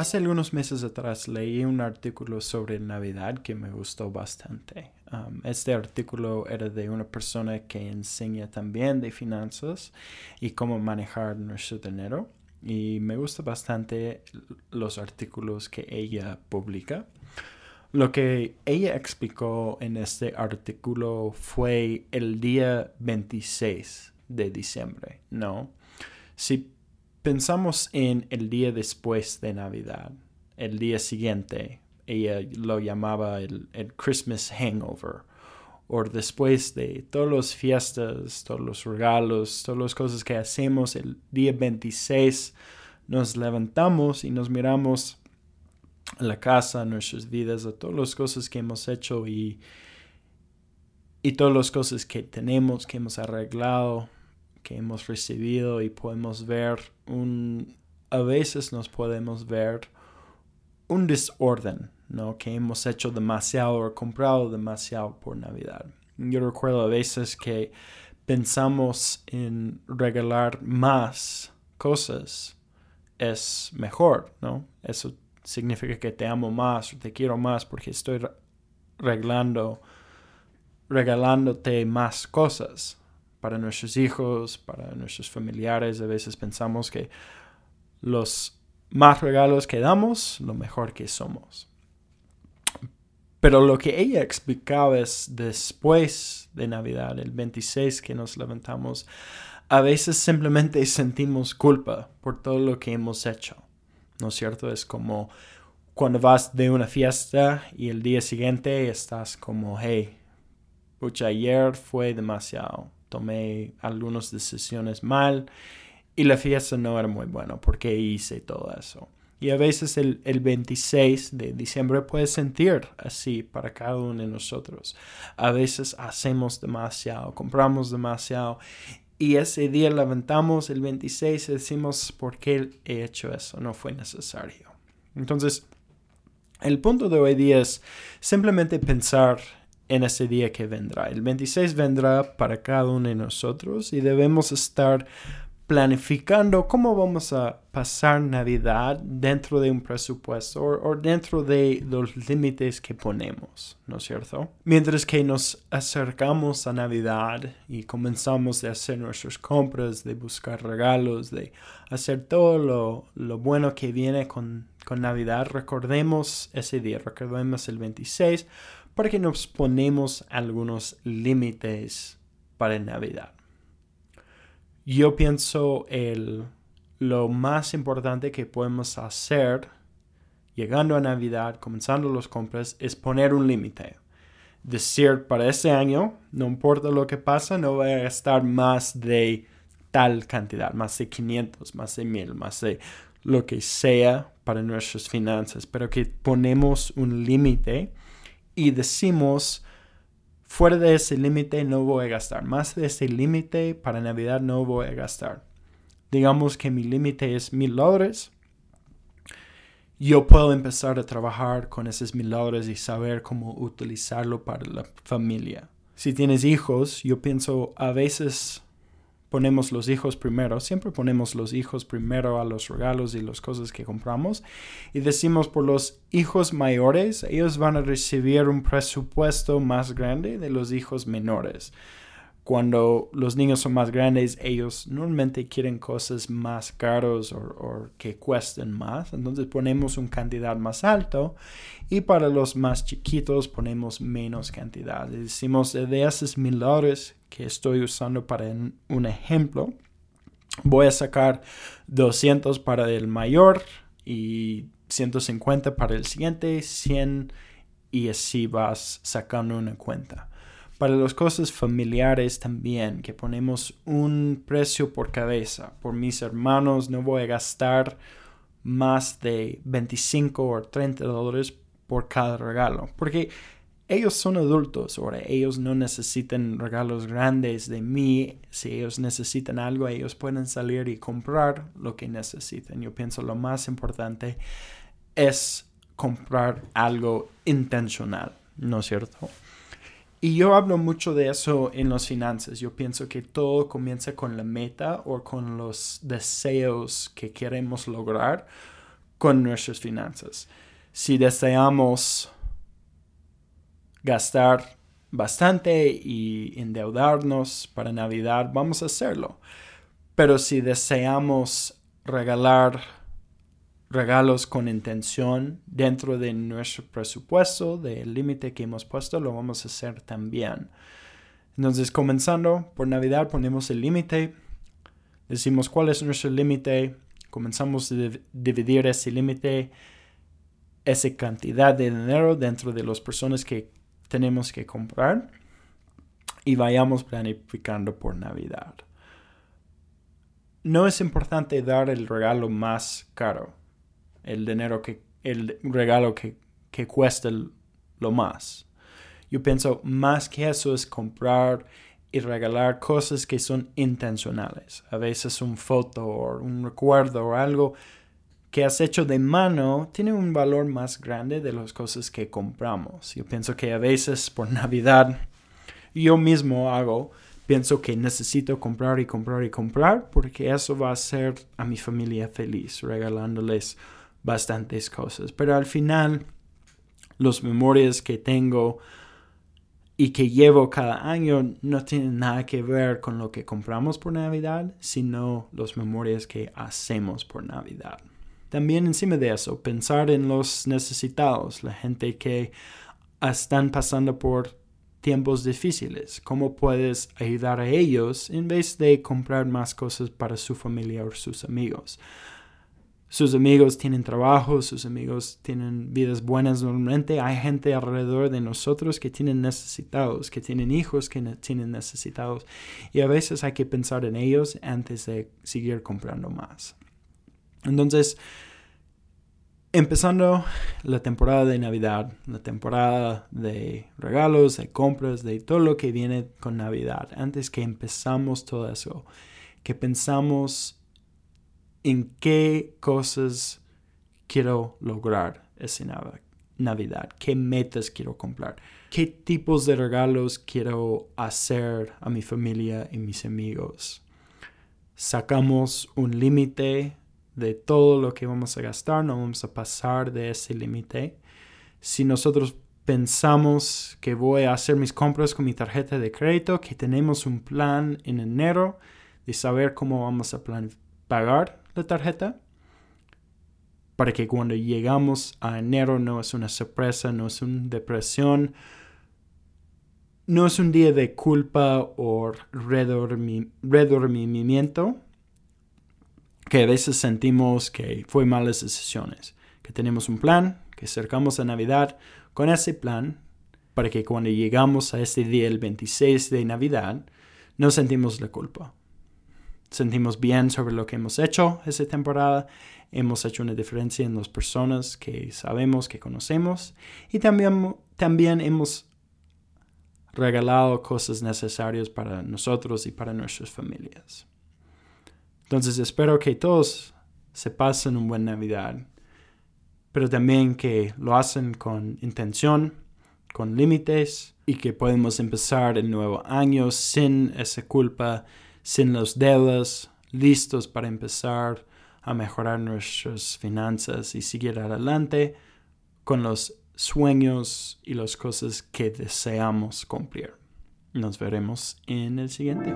Hace algunos meses atrás leí un artículo sobre Navidad que me gustó bastante. Um, este artículo era de una persona que enseña también de finanzas y cómo manejar nuestro dinero. Y me gusta bastante los artículos que ella publica. Lo que ella explicó en este artículo fue el día 26 de diciembre, ¿no? Si pensamos en el día después de Navidad, el día siguiente, ella lo llamaba el, Christmas hangover, o después de todas las fiestas, todos los regalos, todas las cosas que hacemos el día 26, nos levantamos y nos miramos a la casa, a nuestras vidas, a todas las cosas que hemos hecho y, y todas las cosas que tenemos, que hemos arreglado, que hemos recibido y podemos ver un, a veces nos podemos ver un desorden, ¿no? Que hemos hecho demasiado o comprado demasiado por Navidad. Yo recuerdo a veces que pensamos en regalar más cosas es mejor, ¿no? Eso significa que te amo más o te quiero más porque estoy regalando regalándote más cosas para nuestros hijos, para nuestros familiares. A veces pensamos que los más regalos que damos, lo mejor que somos. Pero lo que ella explicaba es después de Navidad, el 26 que nos levantamos, a veces simplemente sentimos culpa por todo lo que hemos hecho. ¿No es cierto? Es como cuando vas de una fiesta y el día siguiente estás como, hey, pucha, ayer fue demasiado tomé algunas decisiones mal y la fiesta no era muy buena porque hice todo eso. Y a veces el, el 26 de diciembre puede sentir así para cada uno de nosotros. A veces hacemos demasiado, compramos demasiado y ese día levantamos el 26 y decimos, ¿por qué he hecho eso? No fue necesario. Entonces, el punto de hoy día es simplemente pensar en ese día que vendrá. El 26 vendrá para cada uno de nosotros y debemos estar planificando cómo vamos a pasar Navidad dentro de un presupuesto o, dentro de los límites que ponemos, ¿no es cierto? Mientras que nos acercamos a Navidad y comenzamos a hacer nuestras compras, de buscar regalos, de hacer todo lo, lo bueno que viene con, con Navidad, recordemos ese día, recordemos el 26 para que nos ponemos algunos límites para Navidad. Yo pienso el, lo más importante que podemos hacer llegando a Navidad, comenzando las compras, es poner un límite. Decir, para este año, no importa lo que pasa, no voy a gastar más de tal cantidad, más de 500, más de 1000, más de lo que sea para nuestras finanzas, pero que ponemos un límite y decimos, fuera de ese límite no voy a gastar, más de ese límite para Navidad no voy a gastar. Digamos que mi límite es mil dólares. Yo puedo empezar a trabajar con esos mil dólares y saber cómo utilizarlo para la familia. Si tienes hijos, yo pienso a veces ponemos los hijos primero, siempre ponemos los hijos primero a los regalos y las cosas que compramos y decimos por los hijos mayores, ellos van a recibir un presupuesto más grande de los hijos menores. Cuando los niños son más grandes, ellos normalmente quieren cosas más caros o, que cuesten más. Entonces ponemos un cantidad más alto y para los más chiquitos ponemos menos cantidad. Decimos de esos mil dólares que estoy usando para un ejemplo, voy a sacar 200 para el mayor y 150 para el siguiente, 100 y así vas sacando una cuenta. Para las cosas familiares también, que ponemos un precio por cabeza. Por mis hermanos no voy a gastar más de 25 o 30 dólares por cada regalo. Porque ellos son adultos ahora, ellos no necesitan regalos grandes de mí. Si ellos necesitan algo, ellos pueden salir y comprar lo que necesiten. Yo pienso lo más importante es comprar algo intencional, ¿no es cierto? Y yo hablo mucho de eso en las finanzas. Yo pienso que todo comienza con la meta o con los deseos que queremos lograr con nuestras finanzas. Si deseamos gastar bastante y endeudarnos para Navidad, vamos a hacerlo. Pero si deseamos regalar regalos con intención dentro de nuestro presupuesto, del límite que hemos puesto, lo vamos a hacer también. Entonces, comenzando por Navidad, ponemos el límite, decimos cuál es nuestro límite, comenzamos a dividir ese límite, esa cantidad de dinero dentro de las personas que tenemos que comprar y vayamos planificando por Navidad. No es importante dar el regalo más caro, el dinero que, el regalo que, que cuesta lo más. Yo pienso más que eso es comprar y regalar cosas que son intencionales. A veces un foto o un recuerdo o algo que has hecho de mano tiene un valor más grande de las cosas que compramos. Yo pienso que a veces por Navidad yo mismo hago, pienso que necesito comprar y comprar y comprar porque eso va a hacer a mi familia feliz, regalándoles bastantes cosas. Pero al final, los memorias que tengo y que llevo cada año no tienen nada que ver con lo que compramos por Navidad, sino los memorias que hacemos por Navidad. También encima de eso, pensar en los necesitados, la gente que están pasando por tiempos difíciles, cómo puedes ayudar a ellos en vez de comprar más cosas para su familia o sus amigos. Sus amigos tienen trabajo, sus amigos tienen vidas buenas normalmente. Hay gente alrededor de nosotros que tienen necesitados, que tienen hijos que tienen necesitados. Y a veces hay que pensar en ellos antes de seguir comprando más. Entonces, empezando la temporada de Navidad, la temporada de regalos, de compras, de todo lo que viene con Navidad, antes que empezamos todo eso, que pensamos en qué cosas quiero lograr esa Navidad, qué metas quiero comprar, qué tipos de regalos quiero hacer a mi familia y mis amigos. Sacamos un límite de todo lo que vamos a gastar, no vamos a pasar de ese límite. Si nosotros pensamos que voy a hacer mis compras con mi tarjeta de crédito, que tenemos un plan en enero de saber cómo vamos a pagar la tarjeta, para que cuando llegamos a enero no es una sorpresa, no es una depresión, no es un día de culpa o redormimiento, que a veces sentimos que fue malas decisiones, que tenemos un plan, que acercamos a Navidad con ese plan para que cuando llegamos a este día, el 26 de Navidad, no sentimos la culpa. Sentimos bien sobre lo que hemos hecho esa temporada, hemos hecho una diferencia en las personas que sabemos, que conocemos y también, también hemos regalado cosas necesarias para nosotros y para nuestras familias. Entonces espero que todos se pasen un buen Navidad, pero también que lo hacen con intención, con límites y que podemos empezar el nuevo año sin esa culpa, sin los dedos, listos para empezar a mejorar nuestras finanzas y seguir adelante con los sueños y las cosas que deseamos cumplir. Nos veremos en el siguiente.